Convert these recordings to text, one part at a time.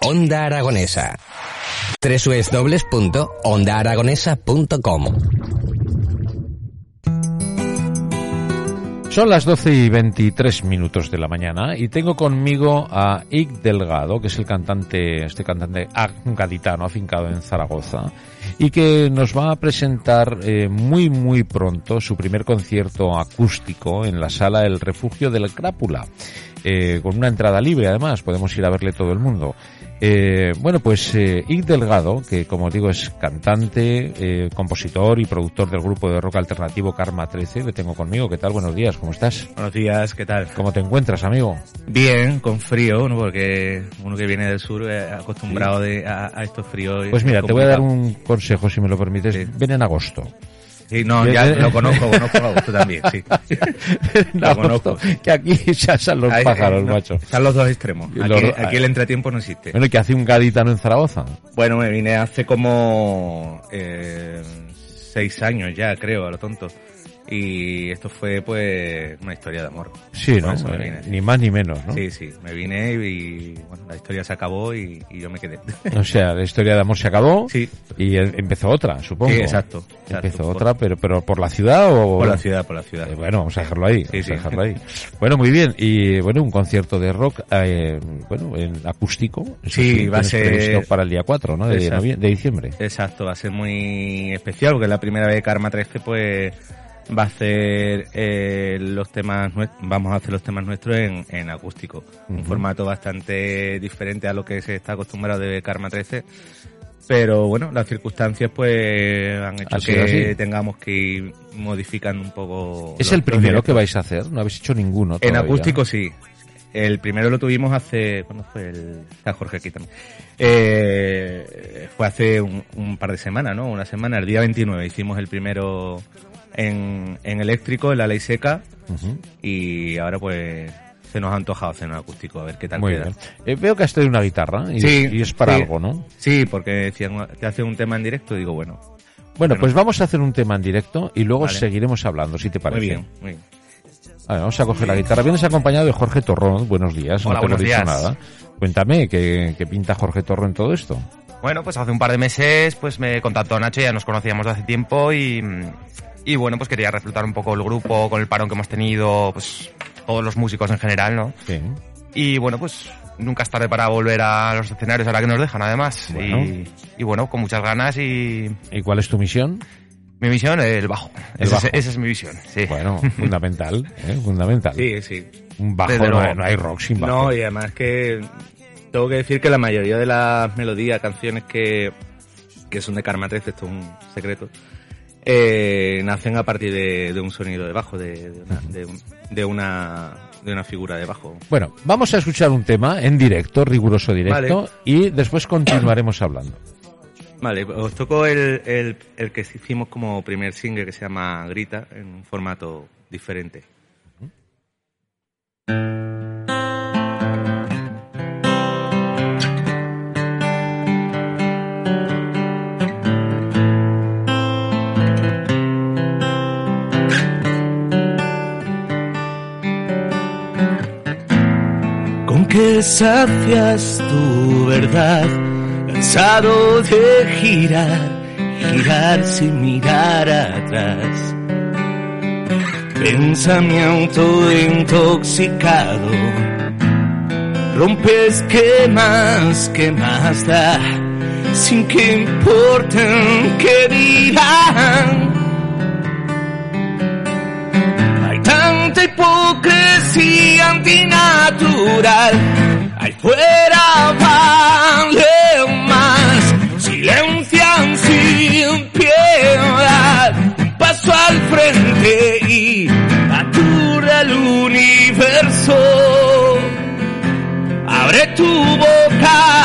Onda Aragonesa. www.ondaaragonesa.com Son las 12 y 23 minutos de la mañana y tengo conmigo a Ig Delgado, que es el cantante, este cantante gaditano afincado en Zaragoza y que nos va a presentar eh, muy muy pronto su primer concierto acústico en la sala El Refugio del Crápula. Eh, con una entrada libre además, podemos ir a verle todo el mundo. Eh, bueno, pues eh, Ig Delgado, que como digo es cantante, eh, compositor y productor del grupo de rock alternativo Karma 13, le tengo conmigo. ¿Qué tal? Buenos días, ¿cómo estás? Buenos días, ¿qué tal? ¿Cómo te encuentras, amigo? Bien, con frío, ¿no? porque uno que viene del sur es acostumbrado de, a, a, estos fríos. Pues mira, te voy a dar un consejo, si me lo permites. Sí. Ven en agosto. Sí, no, ya lo conozco, conozco a agosto también, sí. lo conozco. Que aquí ya están los Hay, pájaros, no, macho. Están los dos extremos. Aquí, los, aquí, el entretiempo no existe. Bueno, ¿y qué hace un gaditano en Zaragoza? Bueno, me vine hace como eh, seis años ya, creo, a lo tonto. Y esto fue, pues, una historia de amor. Sí, ¿no? Ni más ni menos, ¿no? Sí, sí. Me vine y, bueno, la historia se acabó y, y, yo me quedé. O sea, la historia de amor se acabó. Sí. Y empezó otra, supongo. Sí, exacto. exacto empezó por, otra, pero, pero ¿por la ciudad o...? Por la ciudad, por la ciudad. Eh, bueno, vamos a dejarlo ahí. Sí, sí. A dejarlo ahí. Bueno, muy bien. Y, bueno, un concierto de rock, eh, bueno, en acústico. Sí, va a ser... Para el día 4, ¿no? De, de diciembre. Exacto, va a ser muy especial porque es la primera vez que Karma 13, pues va a hacer eh, los temas vamos a hacer los temas nuestros en, en acústico. Uh -huh. un formato bastante diferente a lo que se está acostumbrado de Karma 13 pero bueno las circunstancias pues han hecho que así. tengamos que ir modificando un poco es el primero que vais a hacer no habéis hecho ninguno todavía. en acústico sí. El primero lo tuvimos hace ¿cuándo fue el está Jorge aquí también. Eh, fue hace un, un par de semanas no una semana el día 29 hicimos el primero en, en eléctrico, en la ley seca, uh -huh. y ahora pues se nos ha antojado hacer un acústico, a ver qué tal Muy queda. Bien. Eh, veo que has traído una guitarra y, sí, y es para sí, algo, ¿no? Sí, porque decían, te hace un tema en directo, digo, bueno. Bueno, pues vamos a hacer un tema en directo y luego Vale. seguiremos hablando, si te parece. Muy bien, muy bien. A ver, vamos a coger la guitarra. Vienes acompañado de Jorge Torrón. Buenos días, Hola, no te buenos días. nada. Cuéntame, ¿qué, ¿qué pinta Jorge Torrón en todo esto? Bueno, pues hace un par de meses pues me contactó Nacho, ya nos conocíamos de hace tiempo y, y bueno, pues quería reflotar un poco el grupo con el parón que hemos tenido, pues todos los músicos en general, ¿no? Sí. Y bueno, pues nunca es tarde para volver a los escenarios ahora que nos dejan, además. Bueno. Y, y, bueno, con muchas ganas y... ¿Y cuál es tu misión? Mi misión es el bajo. El esa. Es, esa es mi visión, sí. Bueno, fundamental, ¿eh? fundamental. Sí, sí. Un bajo, no hay, no hay, rock sin bajo. No, y además que tengo que decir que la mayoría de las melodías, canciones que, que son de Karma 13, esto es un secreto, eh, nacen a partir de, de, un sonido de bajo, de, de, una, de, un, de, una, de una figura de bajo. Bueno, vamos a escuchar un tema en directo, riguroso directo, vale. y después continuaremos hablando. Vale, os toco el, el, el, que hicimos como primer single que se llama Grita, en un formato diferente. Con que sacias tu verdad cansado de girar, girar sin mirar atrás. Pensamiento intoxicado, rompe esquemas que más da, sin que importen que dirán. Hay tanta hipocresía antinatural, ahí fuera vale más, silencian sin piedad, un paso al frente y atura el universo. Abre tu boca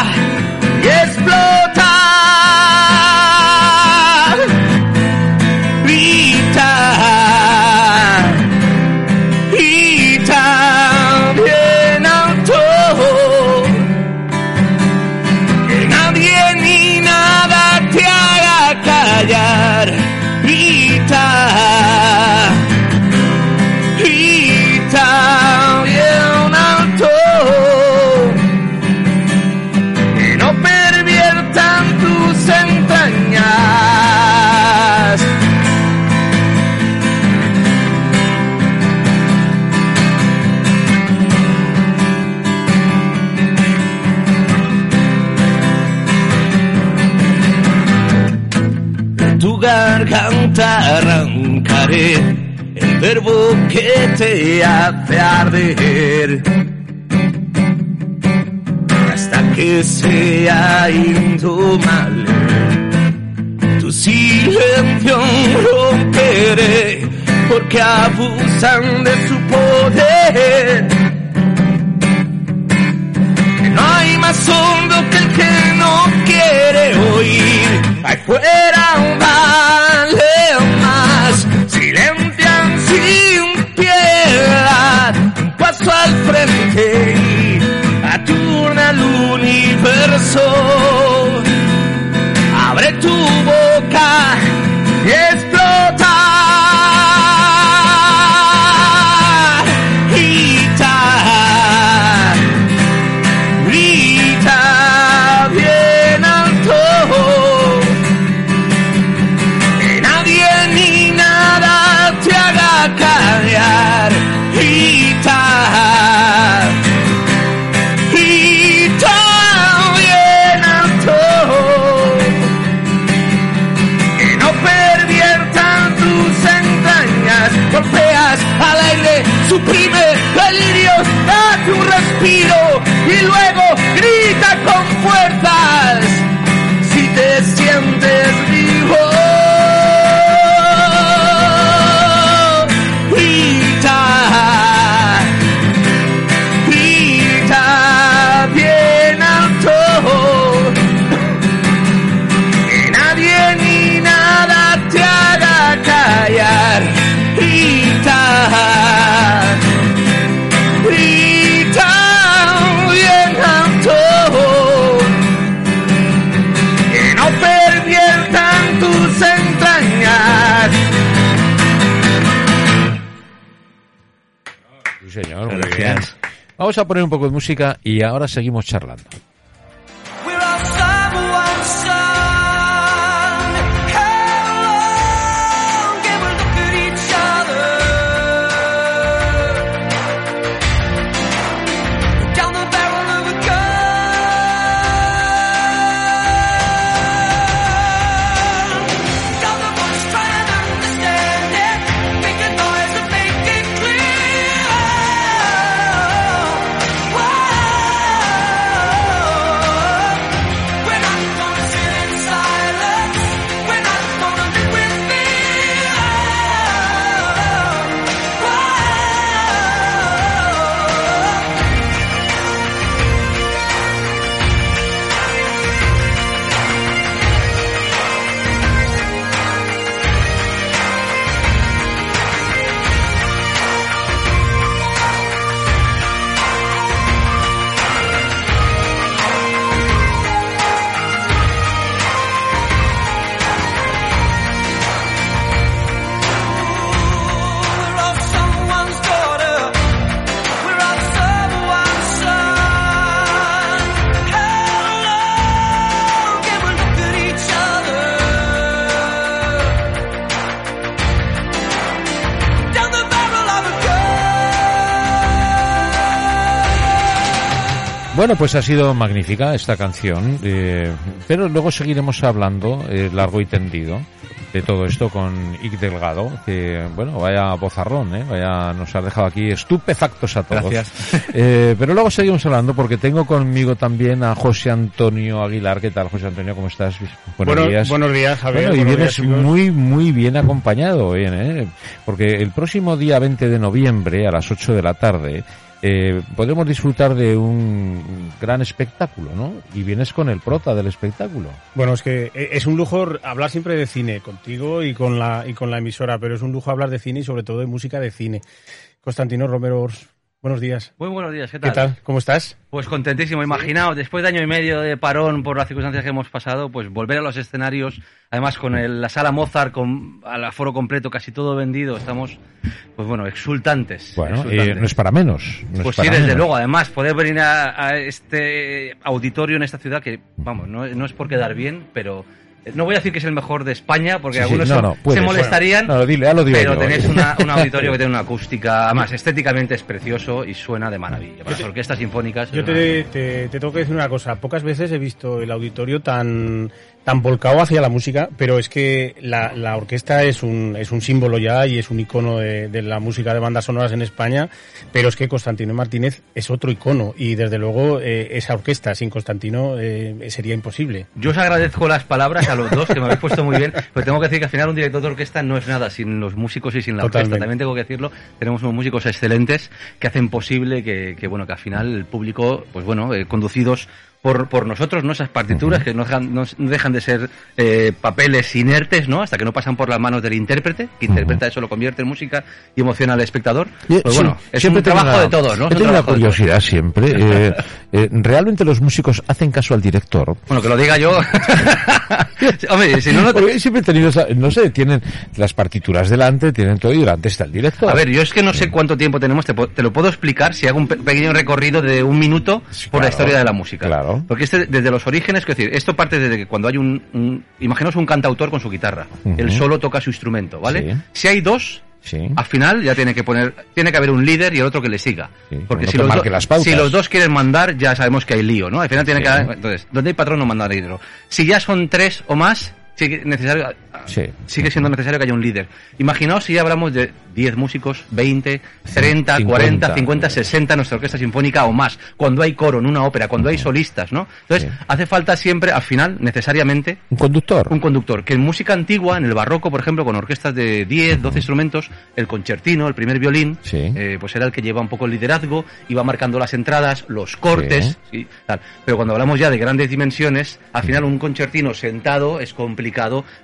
que te hace arder. Hasta que sea indomable, tu silencio romperé, porque abusan de su poder. No hay más hondo que el que no quiere oír. Ahí fuera vale frente y aturna el universo. Abre tu boca Vamos a poner un poco de música y ahora seguimos charlando. Bueno, pues ha sido magnífica esta canción, eh, pero luego seguiremos hablando eh, largo y tendido de todo esto con Ick Delgado, que bueno, vaya bozarrón, ¿eh? vaya, nos ha dejado aquí estupefactos a todos. Gracias. Eh, pero luego seguimos hablando porque tengo conmigo también a José Antonio Aguilar. ¿Qué tal, José Antonio? ¿Cómo estás? Buenos Bueno, días. buenos días, Javier. Bueno, y vienes días, muy, muy bien acompañado, bien, ¿eh? Porque el próximo día 20 de noviembre, a las 8 de la tarde, eh, podremos disfrutar de un gran espectáculo, ¿no? Y vienes con el prota del espectáculo. Bueno, es que e- es un lujo hablar siempre de cine contigo y con la y con la emisora, pero es un lujo hablar de cine y sobre todo de música de cine. Constantino Romero, buenos días. Muy buenos días, ¿qué tal? ¿Qué tal? ¿Cómo estás? Pues contentísimo, imaginaos, después de año y medio de parón por las circunstancias que hemos pasado, pues volver a los escenarios, además con el- la sala Mozart con al aforo completo, casi todo vendido, estamos, pues bueno, exultantes. Bueno, exultantes. eh, no es para menos. no es Pues sí, desde menos. luego, además, poder venir a, a este auditorio en esta ciudad que, vamos, no, no es por quedar bien, pero no voy a decir que es el mejor de España, porque Sí, sí, algunos no, se- no, puedes. se molestarían, Bueno, no, dile, lo digo pero yo. tenéis una- un auditorio que tiene una acústica, además estéticamente es precioso y suena de maravilla. Para las orquestas sinfónicas. Yo te, te- te tengo que decir una cosa. Pocas veces he visto el auditorio tan, tan volcado hacia la música, pero es que la, la orquesta es un, es un símbolo ya y es un icono de, de la música de bandas sonoras en España, pero es que Constantino Martínez es otro icono y desde luego eh, esa orquesta sin Constantino eh, sería imposible. Yo os agradezco las palabras a los dos, que me habéis puesto muy bien, pero tengo que decir que al final un director de orquesta no es nada sin los músicos y sin la orquesta. Totalmente. También tengo que decirlo, tenemos unos músicos excelentes que hacen posible que, que, bueno, que al final el público, pues bueno, eh, conducidos por, por nosotros, ¿no? Esas partituras que no dejan, no dejan de ser eh, papeles inertes, ¿no? Hasta que no pasan por las manos del intérprete, que interpreta eso, lo convierte en música y emociona al espectador. Yo- Pues sí, bueno, es siempre un tengo trabajo una- de todos, ¿no? Un tenido una curiosidad siempre. eh, eh, ¿Realmente los músicos hacen caso al director? Bueno, que lo diga yo. Hombre, si no, no te- Porque siempre he tenido, esa- no sé, tienen las partituras delante, tienen todo y delante está el director. A ver, yo es que no sé cuánto tiempo tenemos, te, te lo puedo explicar si hago un pe- pequeño recorrido de un minuto por la historia de la música. claro. Porque este, desde los orígenes, es decir, esto parte desde que cuando hay un, un imaginaos un cantautor con su guitarra, él solo toca su instrumento, ¿vale? Sí. Si hay dos, Sí. al final ya tiene que poner, tiene que haber un líder y el otro que le siga. Sí, Porque si los, do- si los dos quieren mandar, ya sabemos que hay lío, ¿no? Al final tiene Sí. que haber, entonces, donde hay patrón no manda dinero. Si ya son tres o más, sigue necesario, Sí. sigue siendo necesario que haya un líder. Imaginaos si ya hablamos de 10 músicos, 20, 30, 50. 40, 50, 60 en nuestra orquesta sinfónica o más. Cuando hay coro en una ópera, cuando hay solistas, ¿no? Entonces, Sí. hace falta siempre, al final, necesariamente, Un conductor. un conductor. Que en música antigua, en el barroco, por ejemplo, con orquestas de 10, 12 instrumentos, el concertino, el primer violín, Sí. eh, pues era el que lleva un poco el liderazgo, iba marcando las entradas, los cortes, sí, tal. Pero cuando hablamos ya de grandes dimensiones, al final un concertino sentado es complicado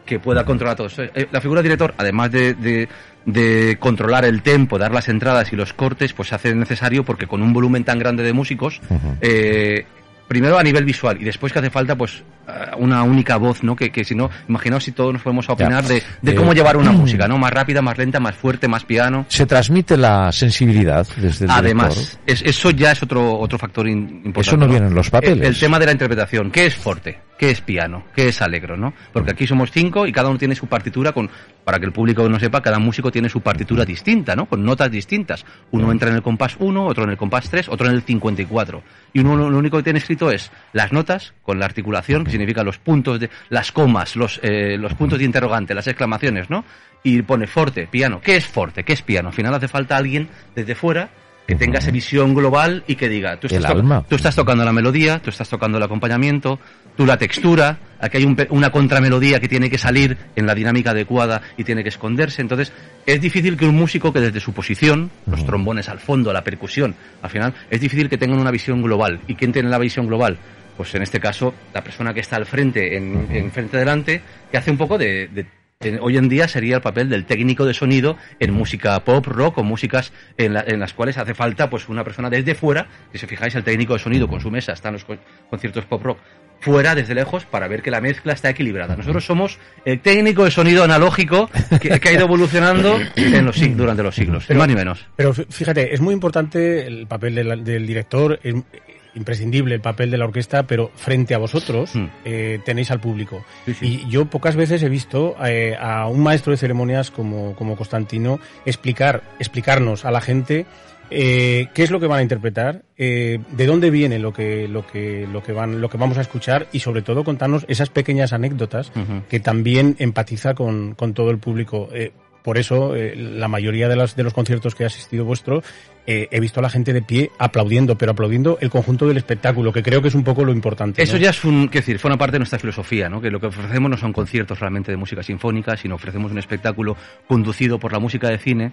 que pueda controlar todo eso. Eh, La figura de director, además de, de- de controlar el tempo, dar las entradas y los cortes, pues se hace necesario porque con un volumen tan grande de músicos, eh, primero a nivel visual y después que hace falta pues eh, una única voz, ¿no? Que, que si no, imaginaos si todos nos podemos opinar de, de Eh, cómo llevar una música, ¿no? Más rápida, más lenta, más fuerte, más piano. Se transmite la sensibilidad desde el Además, es- eso ya es otro otro factor in- importante. Eso no viene en los papeles. El, el tema de la interpretación. ¿Qué es forte? ¿Qué es piano? ¿Qué es alegro? ¿no? Porque aquí somos cinco y cada uno tiene su partitura con, para que el público no sepa, cada músico tiene su partitura distinta, ¿no? Con notas distintas. Uno entra en el compás 1, otro en el compás 3, otro en el 54. Y uno lo único que tiene escrito es las notas con la articulación, que significa los puntos de, las comas, los, eh, los puntos de interrogante, las exclamaciones, ¿no? Y pone forte, piano. ¿Qué es forte? ¿Qué es piano? Al final hace falta alguien desde fuera que tenga esa visión global y que diga, tú estás, alma. tú estás tocando la melodía, tú estás tocando el acompañamiento, tú la textura, aquí hay un una contramelodía que tiene que salir en la dinámica adecuada y tiene que esconderse. Entonces, es difícil que un músico que desde su posición, los trombones al fondo, la percusión, al final, es difícil que tengan una visión global. ¿Y quién tiene la visión global? Pues en este caso, la persona que está al frente, en, en frente delante, que hace un poco de- de en- hoy en día sería el papel del técnico de sonido en música pop, rock o músicas en, la- en las cuales hace falta pues una persona desde fuera, que si fijáis el técnico de sonido con su mesa está en los con- conciertos pop rock, fuera desde lejos para ver que la mezcla está equilibrada. Nosotros somos el técnico de sonido analógico que, que ha ido evolucionando en los, durante los siglos, ni más ni menos. Pero fí- fíjate, es muy importante el papel del, del director, es imprescindible el papel de la orquesta, pero frente a vosotros Mm. eh, tenéis al público. Sí, sí. Y yo pocas veces he visto eh, a un maestro de ceremonias como, como Constantino explicar, explicarnos a la gente eh, qué es lo que van a interpretar, eh, de dónde viene lo que, lo que, lo que van, lo que vamos a escuchar y sobre todo contarnos esas pequeñas anécdotas que también empatiza con, con todo el público. Eh, por eso, la mayoría de, las, de los conciertos que he asistido vuestro, eh, he visto a la gente de pie aplaudiendo, pero aplaudiendo el conjunto del espectáculo, que creo que es un poco lo importante. Eso ¿no? ya es un, qué decir, forma parte de nuestra filosofía, ¿no? Que lo que ofrecemos no son conciertos realmente de música sinfónica, sino ofrecemos un espectáculo conducido por la música de cine,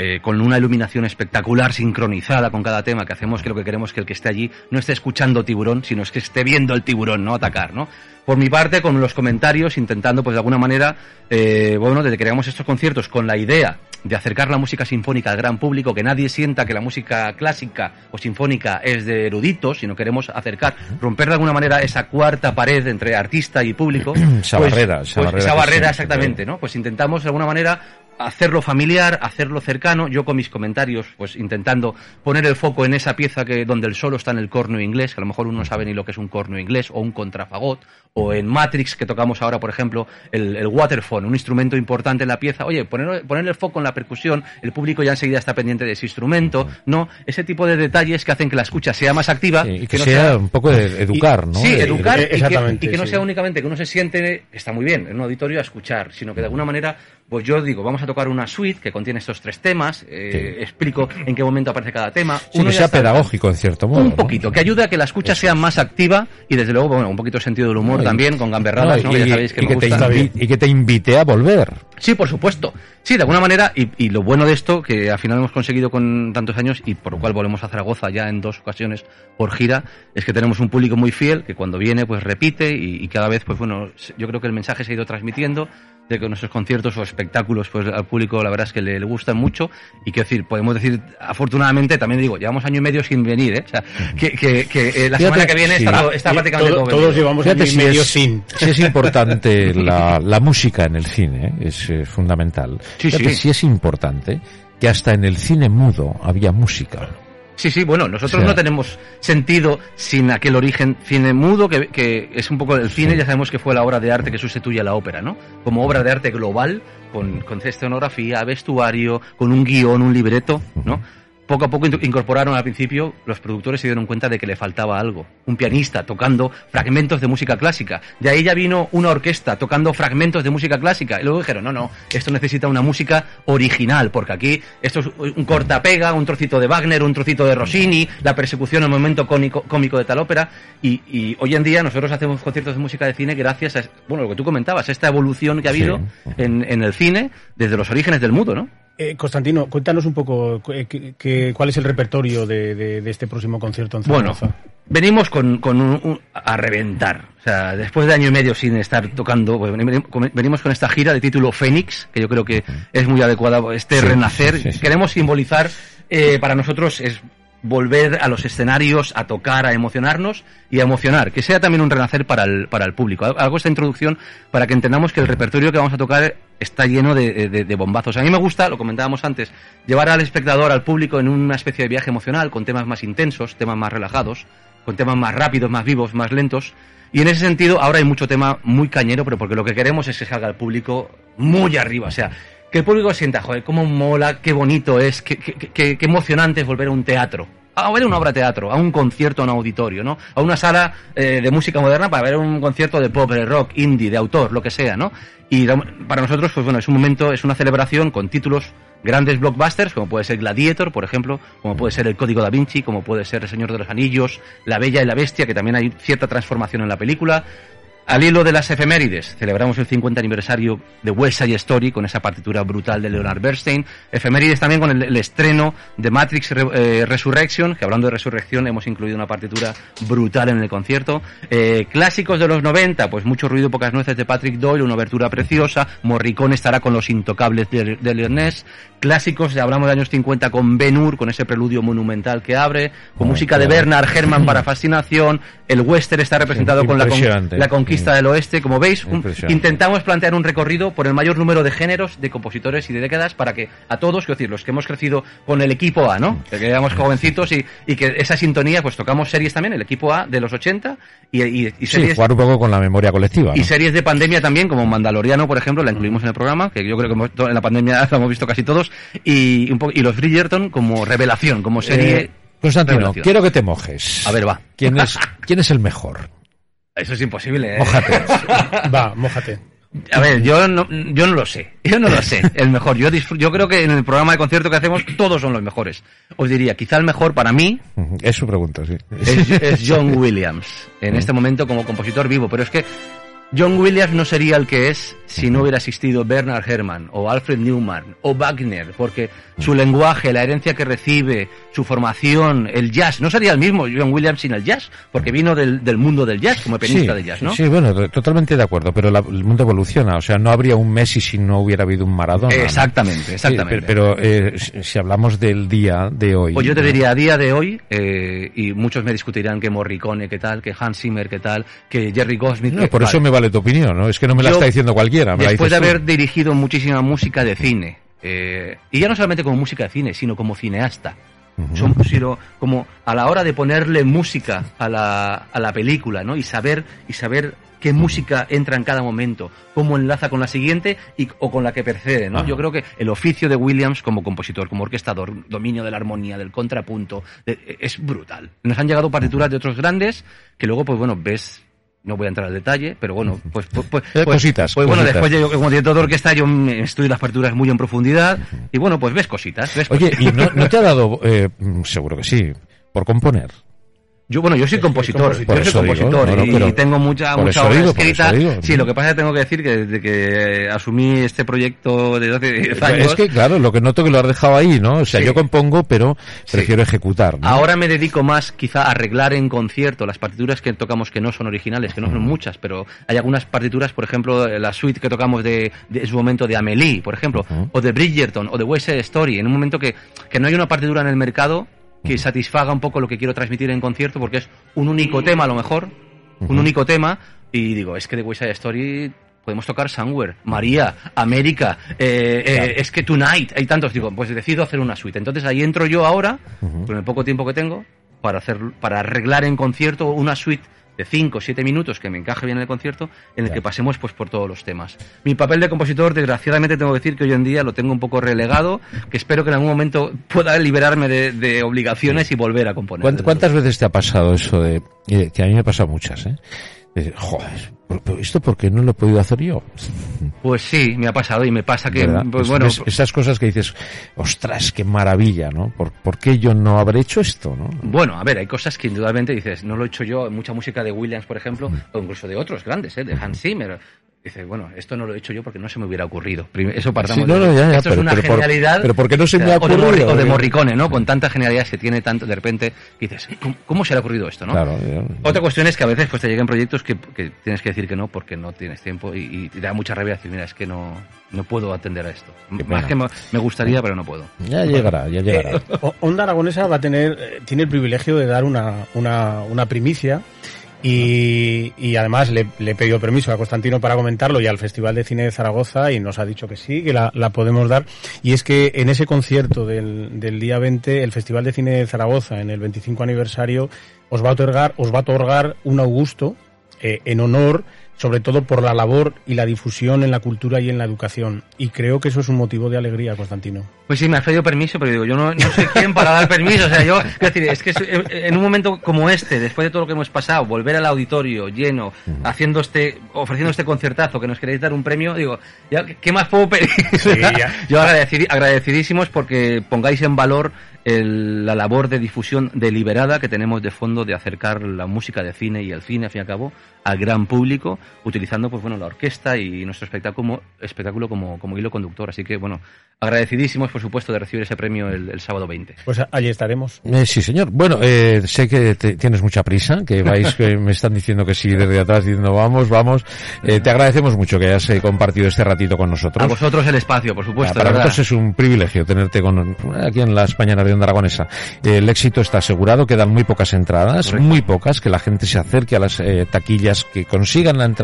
eh, con una iluminación espectacular, sincronizada con cada tema que hacemos, que lo que queremos es que el que esté allí no esté escuchando tiburón, sino es que esté viendo el tiburón, ¿no? Atacar, ¿no? Por mi parte, con los comentarios, intentando, pues de alguna manera, eh, bueno, desde que creamos estos conciertos, con la idea de acercar la música sinfónica al gran público, que nadie sienta que la música clásica o sinfónica es de eruditos, sino queremos acercar, romper de alguna manera esa cuarta pared entre artista y público. Esa barrera, esa barrera esa barrera, exactamente, ¿no? Pues intentamos de alguna manera hacerlo familiar, hacerlo cercano, yo con mis comentarios, pues intentando poner el foco en esa pieza que donde el solo está en el corno inglés, que a lo mejor uno no sabe ni lo que es un corno inglés, o un contrafagot, o en Matrix, que tocamos ahora, por ejemplo, el, el waterphone, un instrumento importante en la pieza, oye, poner, ponerle el foco en la percusión, el público ya enseguida está pendiente de ese instrumento, ¿no? Ese tipo de detalles que hacen que la escucha sea más activa. Sí, y que, no sea, un poco de educar, ¿no? Sí, De- educar Eh, y que, y que no sí. sea únicamente que uno se siente, está muy bien, en un auditorio a escuchar, sino que de alguna manera, pues yo digo, vamos a tocar una suite que contiene estos tres temas, eh, Sí. explico en qué momento aparece cada tema. Sí, Uno que sea pedagógico en cierto modo. Un ¿no? poquito, que ayude a que la escucha sea más activa y desde luego, bueno, un poquito de sentido del humor No, y- también, con gamberradas, No, y, Que ya sabéis que y me que gusta. y que te invite a volver. Sí, por supuesto. Sí, de alguna manera, y, y lo bueno de esto, que al final hemos conseguido con tantos años, y por lo cual volvemos a Zaragoza ya en dos ocasiones por gira, es que tenemos un público muy fiel, que cuando viene, pues repite, y, y cada vez, pues bueno, yo creo que el mensaje se ha ido transmitiendo, de que nuestros conciertos o espectáculos, pues al público la verdad es que le, le gustan mucho, y quiero decir, podemos decir, afortunadamente, también digo, llevamos año y medio sin venir, ¿eh? O sea, que, que, que, eh, la Fíjate, semana que viene sí. está, está prácticamente todo- todo todos llevamos Fíjate año y si medio es, sin. si es importante la, la música en el cine, ¿eh? es eh, fundamental. Sí, Fíjate sí. si es importante que hasta en el cine mudo había música. Sí, sí, bueno, nosotros O sea- no tenemos sentido sin aquel origen cine mudo, que, que es un poco el cine, Sí. ya sabemos que fue la obra de arte que sustituye a la ópera, ¿no? Como obra de arte global, con, con escenografía, vestuario, con un guion, un libreto, ¿no? Poco a poco in- incorporaron al principio, los productores se dieron cuenta de que le faltaba algo. Un pianista tocando fragmentos de música clásica. De ahí ya vino una orquesta tocando fragmentos de música clásica. Y luego dijeron, no, no, esto necesita una música original, porque aquí esto es un corta-pega, un trocito de Wagner, un trocito de Rossini, la persecución en el momento cómico, cómico de tal ópera. Y, y hoy en día nosotros hacemos conciertos de música de cine gracias a, bueno, lo que tú comentabas, esta evolución que ha habido Sí. en, en el cine desde los orígenes del mudo, ¿no? Eh, Constantino, cuéntanos un poco eh, qué- qué- cuál es el repertorio de, de- de este próximo concierto en Bueno, venimos con, con un, un- a reventar. O sea, después de año y medio sin estar tocando, pues, veni- veni- venimos con esta gira de título Fénix, que yo creo que es muy adecuada este Sí, renacer. sí, sí. Queremos simbolizar, eh, para nosotros es volver a los escenarios, a tocar, a emocionarnos y a emocionar, que sea también un renacer para el, para el público. Hago esta introducción para que entendamos que el repertorio que vamos a tocar está lleno de, de- bombazos. A mí me gusta, lo comentábamos antes, llevar al espectador, al público, en una especie de viaje emocional, con temas más intensos, temas más relajados, con temas más rápidos, más vivos, más lentos. Y en ese sentido, ahora hay mucho tema muy cañero, pero porque lo que queremos es que salga el público muy arriba. O sea, que el público sienta, joder, cómo mola, qué bonito es, qué, emocionante es volver a un teatro. A ver una obra de teatro, a un concierto, un auditorio, ¿no? A una sala eh, de música moderna para ver un concierto de pop, de rock, indie, de autor, lo que sea, ¿no? Y para nosotros, pues bueno, es un momento, es una celebración con títulos grandes blockbusters, como puede ser Gladiator, por ejemplo, como puede ser El Código da Vinci, como puede ser El Señor de los Anillos, La Bella y la Bestia, que también hay cierta transformación en la película. Al hilo de las efemérides, celebramos el 50 aniversario de West Side Story con esa partitura brutal de Leonard Bernstein. Efemérides también con el, el estreno de Matrix Re- eh, Resurrection, que hablando de resurrección hemos incluido una partitura brutal en el concierto. Eh, clásicos de los 90, pues mucho ruido, pocas nueces de Patrick Doyle, una abertura preciosa. Morricone estará con los intocables de, de Leonés. Clásicos, ya hablamos de años 50 con Ben Hur, con ese preludio monumental que abre. Con Oh, música de. Bernard Herrmann para Fascinación. El western está representado con la, con- impresionante. la conquista del oeste. Como veis, un- intentamos plantear un recorrido por el mayor número de géneros, de compositores y de décadas para que a todos, quiero decir, los que hemos crecido con el equipo A, ¿no? Que éramos jovencitos y, y que esa sintonía, pues tocamos series también, el equipo A de los 80 y, y- y Sí, series. jugar un poco con la memoria colectiva. Y ¿no? series de pandemia también, como Mandaloriano, por ejemplo, la incluimos en el programa, que yo creo que hemos- en la pandemia la hemos visto casi todos, y, un po- y los Bridgerton como revelación, como serie. Eh, Constantino, quiero que te mojes. A ver, va. ¿Quién es, ¿quién es el mejor? Eso es imposible, ¿eh? Mójate. Va, mójate. A ver, yo no, yo no lo sé. Yo no lo sé. El mejor. Yo, yo creo que en el programa de concierto que hacemos todos son los mejores. Os diría, quizá el mejor para mí Es su pregunta, sí. es, es John Williams. En este momento como compositor vivo. Pero es que John Williams no sería el que es si no hubiera existido Bernard Herrmann o Alfred Newman o Wagner. Porque su lenguaje, la herencia que recibe, su formación, el jazz, no sería el mismo John Williams sin el jazz. Porque vino del, del mundo del jazz como pianista de jazz, ¿no? sí, bueno, to- totalmente de acuerdo, pero la- el mundo evoluciona, o sea, no habría un Messi si no hubiera habido un Maradona. Exactamente, Sí, exactamente. pero pero, eh, si hablamos del día de hoy. Pues yo te diría a día de hoy, eh, y muchos me discutirán que Morricone, qué tal, que Hans Zimmer, qué tal, que Jerry Goldsmith. No, que- por eso me vale tu opinión, ¿no? Es que no me la Yo, está diciendo cualquiera. Me la Después de dices tú. haber dirigido muchísima música de cine, eh, y ya no solamente como música de cine, sino como cineasta. Son, sino como a la hora de ponerle música a la, a la película, ¿no? Y saber, y saber qué música entra en cada momento, cómo enlaza con la siguiente y, o con la que precede, ¿no? Ajá. Yo creo que el oficio de Williams como compositor, como orquestador, dominio de la armonía, del contrapunto, de- es brutal. Nos han llegado partituras de otros grandes que luego, pues bueno, ves no voy a entrar al detalle, pero bueno, pues, pues, pues, Eh, pues- cositas, pues bueno, cositas. después yo como director de orquesta yo estudio las partituras muy en profundidad y bueno, pues ves cositas, ves Oye, cositas. ¿y no, no te ha dado, eh, seguro que sí, por componer? Yo, bueno, yo soy compositor, compositor. yo soy digo, compositor no, no, y pero- tengo mucha, mucha obra digo, escrita. digo, sí, lo que pasa es que tengo que decir que desde que asumí este proyecto de hace 10 años, Es que, claro, lo que noto que lo has dejado ahí, ¿no? O sea, Sí. yo compongo, pero Sí. prefiero ejecutar. ¿no? ahora me dedico más quizá a arreglar en concierto las partituras que tocamos que no son originales, que no son muchas, pero hay algunas partituras, por ejemplo, la suite que tocamos de, de- en su momento de Amelie, por ejemplo, o de Bridgerton, o de West Side Story, en un momento que, que no hay una partitura en el mercado que satisfaga un poco lo que quiero transmitir en concierto, porque es un único tema a lo mejor, un único tema, y digo, es que de West Side Story podemos tocar Somewhere, María, América, eh, eh, es que Tonight, hay tantos, digo, pues decido hacer una suite. Entonces ahí entro yo ahora, con el poco tiempo que tengo, para hacer, para arreglar en concierto una suite de 5 o 7 minutos que me encaje bien en el concierto, en el que pasemos pues por todos los temas. Mi papel de compositor, desgraciadamente tengo que decir que hoy en día lo tengo un poco relegado, que espero que en algún momento pueda liberarme de, de obligaciones y volver a componer. ¿Cuánt- ¿Cuántas veces te ha pasado eso de, eh, que a mí me ha pasado muchas, eh? De joder, ¿pero- pero ¿esto por qué no lo he podido hacer yo? Pues sí, me ha pasado y me pasa que, pues Es- bueno, es- esas cosas que dices, ostras, qué maravilla, ¿no? ¿Por, por qué yo no habré hecho esto, no? Bueno, a ver, hay cosas que indudablemente dices, no lo he hecho yo, mucha música de Williams, por ejemplo, Mm. o incluso de otros grandes, ¿eh? de Hans Zimmer. Dices, bueno, esto no lo he hecho yo porque no se me hubiera ocurrido. Eso partamos Sí, no, de- no, ya, ya, Esto pero- es una pero por- genialidad. pero ¿por qué no se o me ha o de Morri- ocurrido? O de Morricone, ¿no? Con tantas genialidades que tiene tanto, de repente, dices, ¿cómo, cómo se le ha ocurrido esto, no? Claro, ya. Otra cuestión es que a veces pues te llegan proyectos que, que tienes que decir que no porque no tienes tiempo y, y te da mucha rabia decir, mira, es que no, no puedo atender a esto. Qué Más pena. que me, me gustaría, pero no puedo. Ya llegará, ya llegará. O- Onda Aragonesa va a tener, eh, tiene el privilegio de dar una, una, una primicia y, y además le, le he pedido permiso a Constantino para comentarlo y al Festival de Cine de Zaragoza y nos ha dicho que sí, que la, la podemos dar. Y es que en ese concierto del, del día 20, el Festival de Cine de Zaragoza, en el 25 aniversario, os va a otorgar, os va a otorgar un Augusto eh, en honor sobre todo por la labor y la difusión en la cultura y en la educación. Y creo que eso es un motivo de alegría, Constantino. Pues sí, me has pedido permiso, pero digo, yo no, no soy quien para dar permiso. O sea, yo, quiero decir, es que es- en un momento como este, después de todo lo que hemos pasado, volver al auditorio lleno, haciendo este, ofreciendo este concertazo, que nos queréis dar un premio, digo, ya, ¿qué más puedo pedir? Sí, yo agradecidi- agradecidísimos porque pongáis en valor el- la labor de difusión deliberada que tenemos de fondo de acercar la música de cine y el cine, al fin y al cabo, al gran público, utilizando, pues bueno, la orquesta y nuestro espectáculo, espectáculo como, como hilo conductor. Así que, bueno, agradecidísimos, por supuesto, de recibir ese premio el, el sábado 20. Pues allí estaremos. Eh, sí, señor. Bueno, eh, sé que te- tienes mucha prisa, que vais, que me están diciendo que sí desde atrás, diciendo vamos, vamos. Eh, te agradecemos mucho que hayas eh, compartido este ratito con nosotros. A vosotros el espacio, por supuesto, para ¿verdad? nosotros es un privilegio tenerte con, aquí en las Mañanas de Onda Aragonesa. Eh, el éxito está asegurado, quedan muy pocas entradas, Correcto. muy pocas, que la gente se acerque a las eh, taquillas, que consigan la entrada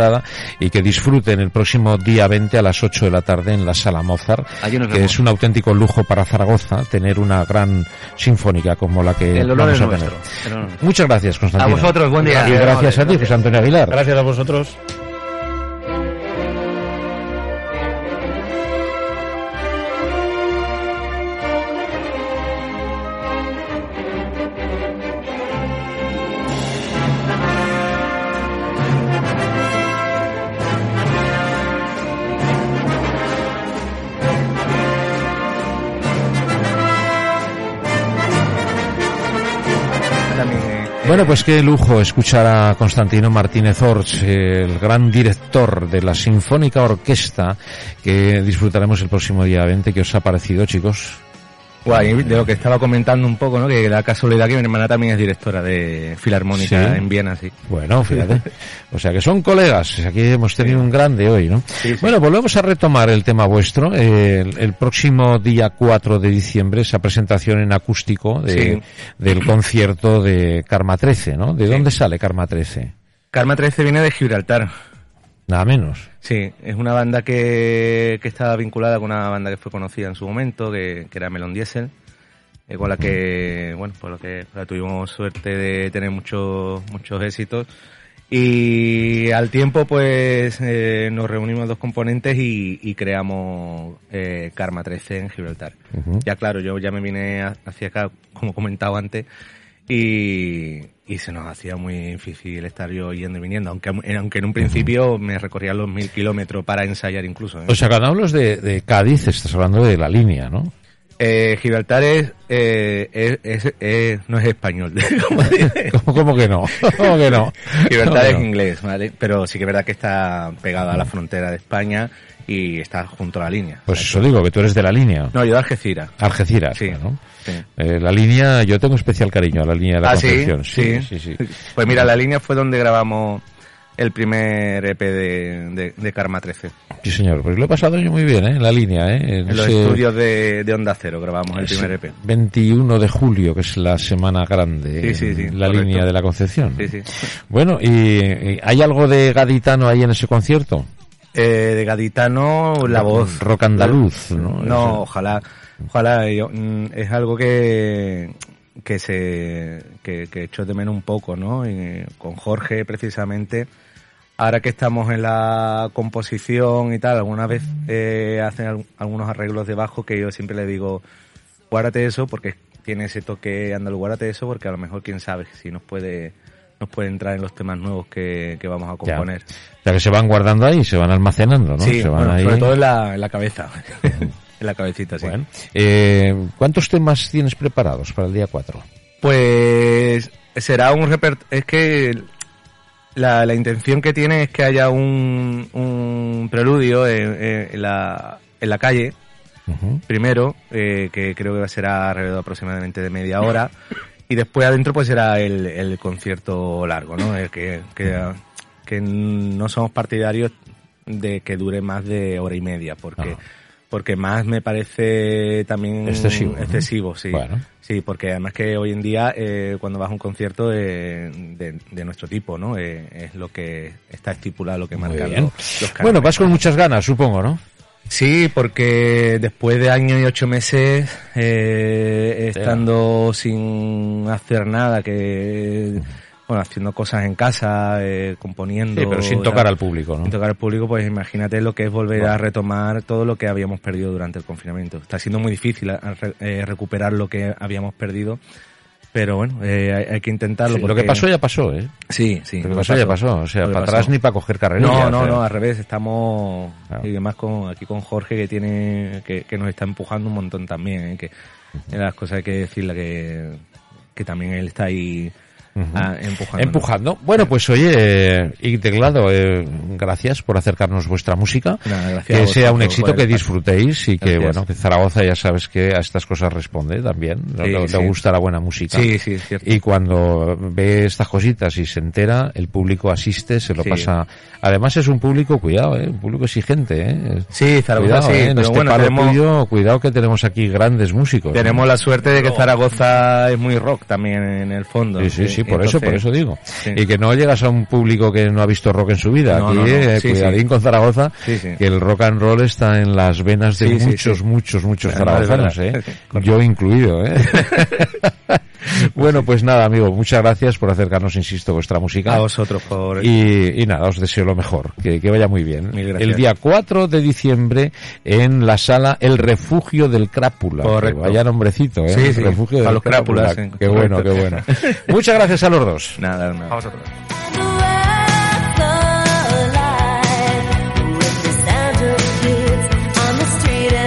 y que disfruten el próximo día 20 a las 8 de la tarde en la Sala Mozart, que vemos. es un auténtico lujo para Zaragoza tener una gran sinfónica como la que El vamos a nuestro. tener. Muchas gracias, Constantino. A vosotros, buen día. Y gracias a ti, Gracias. José Antonio Aguilar. Gracias a vosotros. Bueno, pues qué lujo escuchar a Constantino Martínez Orch, el gran director de la Sinfónica Orquesta, que disfrutaremos el próximo día 20. ¿Qué os ha parecido, chicos? Guay, de lo que estaba comentando un poco, ¿no? Que la casualidad que mi hermana también es directora de Filarmónica Sí. en Viena, sí. Bueno, fíjate. O sea que son colegas. Aquí hemos tenido un grande hoy, ¿no? sí. Bueno, volvemos a retomar el tema vuestro. El, el próximo día 4 de diciembre, esa presentación en acústico de, Sí. del concierto de Karma 13, ¿no? ¿De dónde sale Karma 13? Karma 13 viene de Gibraltar. Nada menos. Sí, es una banda que, que está vinculada con una banda que fue conocida en su momento, que, que era Melon Diesel, eh, con la que, bueno, por lo que por la tuvimos suerte de tener muchos muchos éxitos. Y al tiempo, pues, eh, nos reunimos dos componentes y, y creamos eh, Karma 13 en Gibraltar. Ya claro, yo ya me vine a- hacia acá, como comentaba antes, y, y se nos hacía muy difícil estar yo yendo y viniendo, aunque, aunque en un principio me recorría los mil kilómetros para ensayar incluso. ¿eh? O sea, cuando hablas de, de Cádiz, estás hablando de la línea, ¿no? Eh, Gibraltar es, eh, es- es- es- no es español. ¿Cómo, cómo que no? ¿Cómo que no? Gibraltar ¿Cómo que es no? inglés, ¿vale? Pero sí que es verdad que está pegado a la frontera de España y está junto a la línea. Pues eso digo, que tú eres de la línea. No, yo de Algeciras. Algeciras, Sí. ¿no? Sí. Eh, la línea, yo tengo especial cariño a la línea de la Ah, ¿sí? Concepción. Sí. sí, sí. Pues mira, la línea fue donde grabamos el primer EP de, de, de Karma 13. Sí, señor. Pues lo he pasado yo muy bien, ¿eh? En la línea, ¿eh? En los ese- estudios de, de Onda Cero grabamos el primer EP. 21 de julio, que es la semana grande. Sí, sí, en sí, La correcto. línea de la Concepción. Sí, sí. Bueno, ¿y, hay algo de gaditano ahí en ese concierto? Eh, de gaditano, la voz. Rock andaluz, ¿no? No, ojalá. Ojalá. yo, mm, es algo que que se que, que echo de menos un poco, ¿no? Y con Jorge precisamente. Ahora que estamos en la composición y tal, alguna vez eh, hacen al- algunos arreglos de bajo que yo siempre le digo, guárdate eso porque tiene ese toque andaluz, guárdate eso porque a lo mejor quién sabe si nos puede nos puede entrar en los temas nuevos que, que vamos a Ya. componer. O sea, que se van guardando ahí, se van almacenando, ¿no? Sí, se van bueno, ahí. sobre todo en la, en la cabeza. en la cabecita, sí. Bueno, eh, ¿cuántos temas tienes preparados para el día 4? Pues será un repertorio. Es que la, la intención que tiene es que haya un, un preludio en, la, en la calle, primero, eh, que creo que será alrededor aproximadamente de media hora, y después adentro pues será el, el concierto largo, ¿no? El que, que, que no somos partidarios de que dure más de hora y media, porque... Porque más me parece también Excesivo, sí. Bueno. Sí, porque además que hoy en día eh, cuando vas a un concierto eh, de, de nuestro tipo, ¿no? Eh, es lo que está estipulado, lo que Muy bien. los, los. Bueno, vas con muchas ganas, supongo, ¿no? Sí, porque después de año y ocho meses eh, estando sin hacer nada, que bueno, haciendo cosas en casa, eh, componiendo. Sí, pero sin tocar al público, ¿no? Sin tocar al público, pues imagínate lo que es volver a retomar todo lo que habíamos perdido durante el confinamiento. Está siendo muy difícil re- eh, recuperar lo que habíamos perdido, pero bueno, eh, hay, hay que intentarlo. Sí, Lo porque- que pasó ya pasó, ¿eh? Sí, sí. Lo que pasó ya pasó. O sea, Lo para pasó. atrás ni para coger carrerilla. No, o no, sea. no, al revés, estamos Claro. y además con aquí con Jorge que tiene que, que nos está empujando un montón también, ¿eh? que de las cosas hay que decirle que, que también él está ahí ah, empujando. Empujando. Bueno, pues oye, eh, y teclado, eh, gracias por acercarnos vuestra música. Nada, que sea un éxito, que disfrutéis y que, Gracias. bueno, que Zaragoza ya sabes que a estas cosas responde también. le, sí. gusta la buena música. Sí, sí, es cierto. Y cuando ve estas cositas y se entera, el público asiste, se lo Sí. pasa. Además es un público, cuidado, ¿eh? un público exigente. ¿eh? Sí, Zaragoza Cuidado, sí, ¿eh? En este bueno, tenemos- tuyo, cuidado que tenemos aquí grandes músicos. ¿no? Tenemos la suerte de que Zaragoza es muy rock también en el fondo. Sí, sí, sí, por eso, por eso digo. Sí. Y que no llegas a un público que no ha visto rock en su vida. No, Aquí, no, no. eh, Sí, cuidadín con Zaragoza, que el rock and roll está en las venas de muchos, muchos, muchos zaragozanos. ¿eh? Yo incluido, ¿eh? bueno, pues nada, amigo, muchas gracias por acercarnos, insisto, vuestra música. A vosotros por... Y, y nada, os deseo lo mejor, que, que vaya muy bien. Mil gracias. El día 4 de diciembre en la sala El Refugio del Crápula. Correcto. Que Vaya nombrecito, ¿eh? Sí, El Refugio del los crápulas, sí, Qué bueno, qué bueno. Muchas gracias a los dos. Nada, nada. A vosotros.